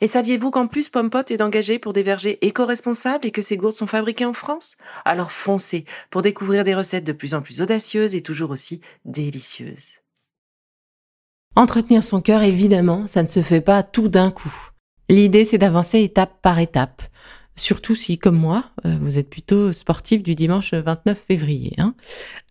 Et saviez-vous qu'en plus Pompot est engagé pour des vergers éco-responsables et que ces gourdes sont fabriquées en France? Alors foncez pour découvrir des recettes de plus en plus audacieuses et toujours aussi délicieuses. Entretenir son cœur, évidemment, ça ne se fait pas tout d'un coup. L'idée, c'est d'avancer étape par étape. Surtout si, comme moi, euh, vous êtes plutôt sportif du dimanche 29 février. Hein.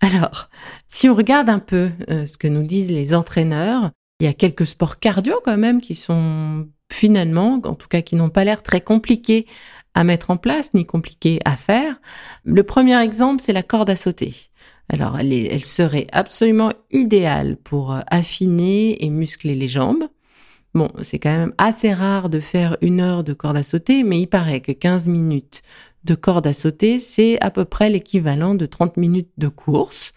Alors, si on regarde un peu euh, ce que nous disent les entraîneurs, il y a quelques sports cardio quand même qui sont finalement, en tout cas qui n'ont pas l'air très compliqués à mettre en place ni compliqués à faire. Le premier exemple, c'est la corde à sauter. Alors, elle, serait absolument idéale pour euh, affiner et muscler les jambes. Bon, c'est quand même assez rare de faire une heure de corde à sauter, mais il paraît que 15 minutes de corde à sauter, c'est à peu près l'équivalent de 30 minutes de course.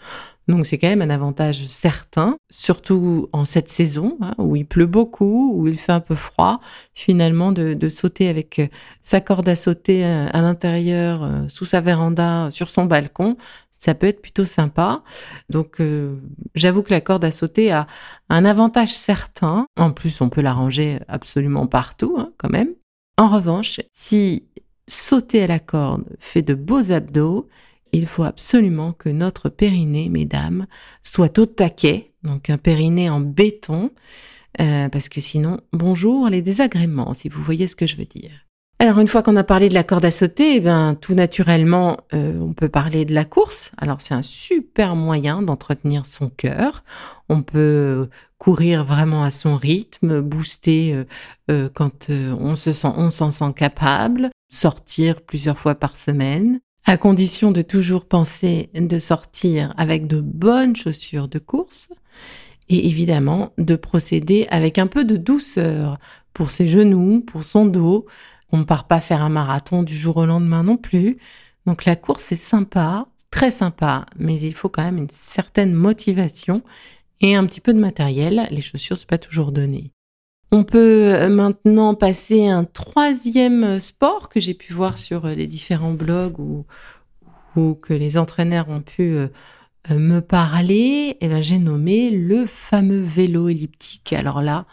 Donc c'est quand même un avantage certain, surtout en cette saison hein, où il pleut beaucoup, où il fait un peu froid. Finalement, de, sauter avec euh, sa corde à sauter euh, à l'intérieur, euh, sous sa véranda, sur son balcon, ça peut être plutôt sympa. Donc j'avoue que la corde à sauter a un avantage certain. En plus, on peut la ranger absolument partout hein, quand même. En revanche, si sauter à la corde fait de beaux abdos, il faut absolument que notre périnée, mesdames, soit au taquet, donc un périnée en béton, euh, parce que sinon, bonjour les désagréments, si vous voyez ce que je veux dire. Alors une fois qu'on a parlé de la corde à sauter, eh bien tout naturellement, euh, on peut parler de la course. Alors c'est un super moyen d'entretenir son cœur. On peut courir vraiment à son rythme, booster euh, quand on se sent, on s'en sent capable, sortir plusieurs fois par semaine à condition de toujours penser de sortir avec de bonnes chaussures de course et évidemment de procéder avec un peu de douceur pour ses genoux, pour son dos. On ne part pas faire un marathon du jour au lendemain non plus. Donc la course est sympa, très sympa, mais il faut quand même une certaine motivation et un petit peu de matériel. Les chaussures, c'est pas toujours donné. On peut euh, maintenant passer à un troisième sport que j'ai pu voir sur euh, les différents blogs ou, que les entraîneurs ont pu euh, me parler. Et eh ben, j'ai nommé le fameux vélo elliptique. Alors là,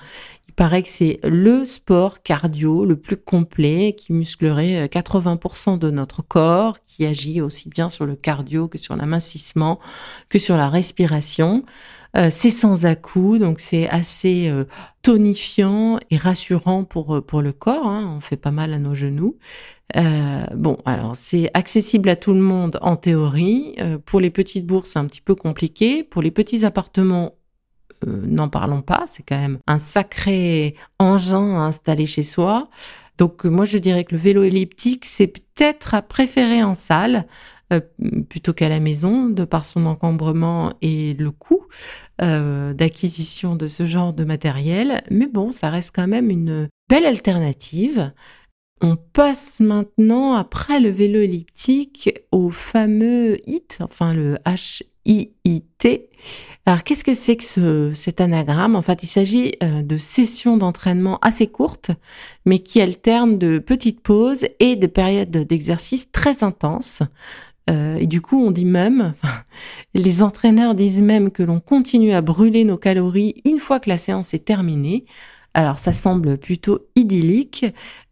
il paraît que c'est le sport cardio le plus complet qui musclerait 80% de notre corps, qui agit aussi bien sur le cardio que sur l'amincissement, que sur la respiration. Euh, c'est sans à-coups, donc c'est assez euh, tonifiant et rassurant pour euh, pour le corps. Hein. On fait pas mal à nos genoux. bon, alors c'est accessible à tout le monde en théorie. pour les petites bourses, c'est un petit peu compliqué. Pour les petits appartements, n'en parlons pas. C'est quand même un sacré engin à installer chez soi. Donc moi je dirais que le vélo elliptique c'est peut-être à préférer en salle euh, plutôt qu'à la maison, de par son encombrement et le coût euh, d'acquisition de ce genre de matériel. Mais bon, ça reste quand même une belle alternative. On passe maintenant, après le vélo elliptique, au fameux HIT, enfin le H-I-I-T. Alors, qu'est-ce que c'est que ce, cet anagramme? En fait, il s'agit euh, de sessions d'entraînement assez courtes, mais qui alternent de petites pauses et de périodes d'exercice très intenses. Euh, et du coup, on dit même, les entraîneurs disent même que l'on continue à brûler nos calories une fois que la séance est terminée. Alors, ça semble plutôt idyllique.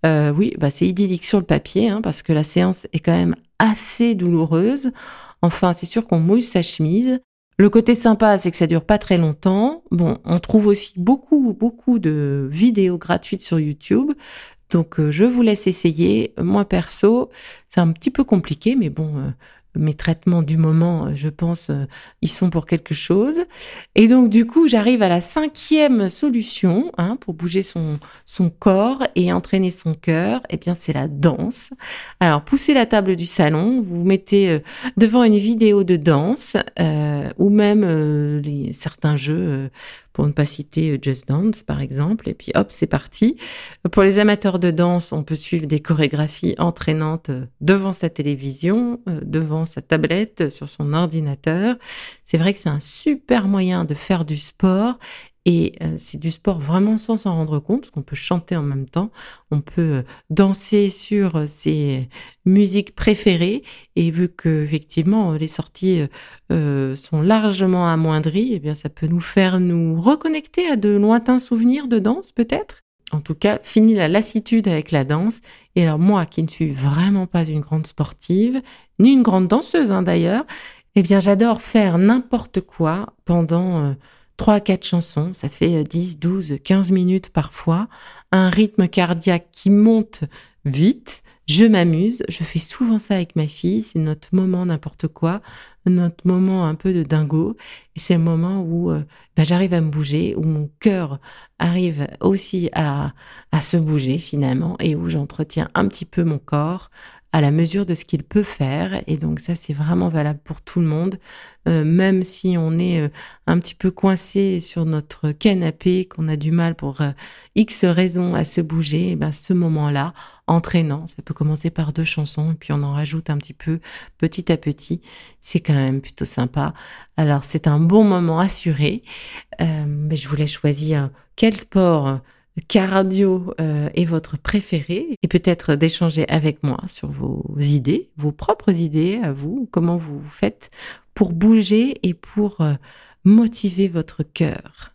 Euh, oui, bah, c'est idyllique sur le papier, hein, parce que la séance est quand même assez douloureuse. Enfin, c'est sûr qu'on mouille sa chemise. Le côté sympa, c'est que ça dure pas très longtemps. Bon, on trouve aussi beaucoup, beaucoup de vidéos gratuites sur YouTube. Donc, euh, je vous laisse essayer. Moi, perso, c'est un petit peu compliqué, mais bon, euh, mes traitements du moment, je pense, ils sont pour quelque chose. Et donc du coup, j'arrive à la cinquième solution hein, pour bouger son corps et entraîner son cœur. Eh bien, c'est la danse. Alors, poussez la table du salon, vous, vous mettez devant une vidéo de danse ou même certains jeux pour ne pas citer euh, Just Dance par exemple, et puis hop, c'est parti. Pour les amateurs de danse, on peut suivre des chorégraphies entraînantes euh, devant sa télévision, euh, devant sa tablette, sur son ordinateur. C'est vrai que c'est un super moyen de faire du sport et euh, c'est du sport vraiment sans s'en rendre compte, parce qu'on peut chanter en même temps, on peut euh, danser sur euh, ses musiques préférées. Et vu que effectivement les sorties sont largement amoindries, eh bien ça peut nous faire nous reconnecter à de lointains souvenirs de danse peut-être. En tout cas, fini la lassitude avec la danse. Et alors moi, qui ne suis vraiment pas une grande sportive, ni une grande danseuse hein, d'ailleurs, eh bien j'adore faire n'importe quoi pendant trois, quatre chansons, ça fait 10, 12, 15 minutes parfois, un rythme cardiaque qui monte vite, je m'amuse, je fais souvent ça avec ma fille, c'est notre moment n'importe quoi, notre moment un peu de dingo, et c'est le moment où euh, bah, j'arrive à me bouger, où mon cœur arrive aussi à, à se bouger finalement, et où j'entretiens un petit peu mon corps, à la mesure de ce qu'il peut faire. Et donc ça, c'est vraiment valable pour tout le monde. Euh, même si on est euh, un petit peu coincé sur notre canapé, qu'on a du mal pour euh, X raisons à se bouger, et eh ben ce moment-là, entraînant, ça peut commencer par deux chansons, et puis on en rajoute un petit peu petit à petit. C'est quand même plutôt sympa. Alors c'est un bon moment assuré. mais je voulais choisir quel sport cardio euh, est votre préféré et peut-être d'échanger avec moi sur vos idées, vos propres idées à vous, comment vous faites pour bouger et pour euh, motiver votre cœur.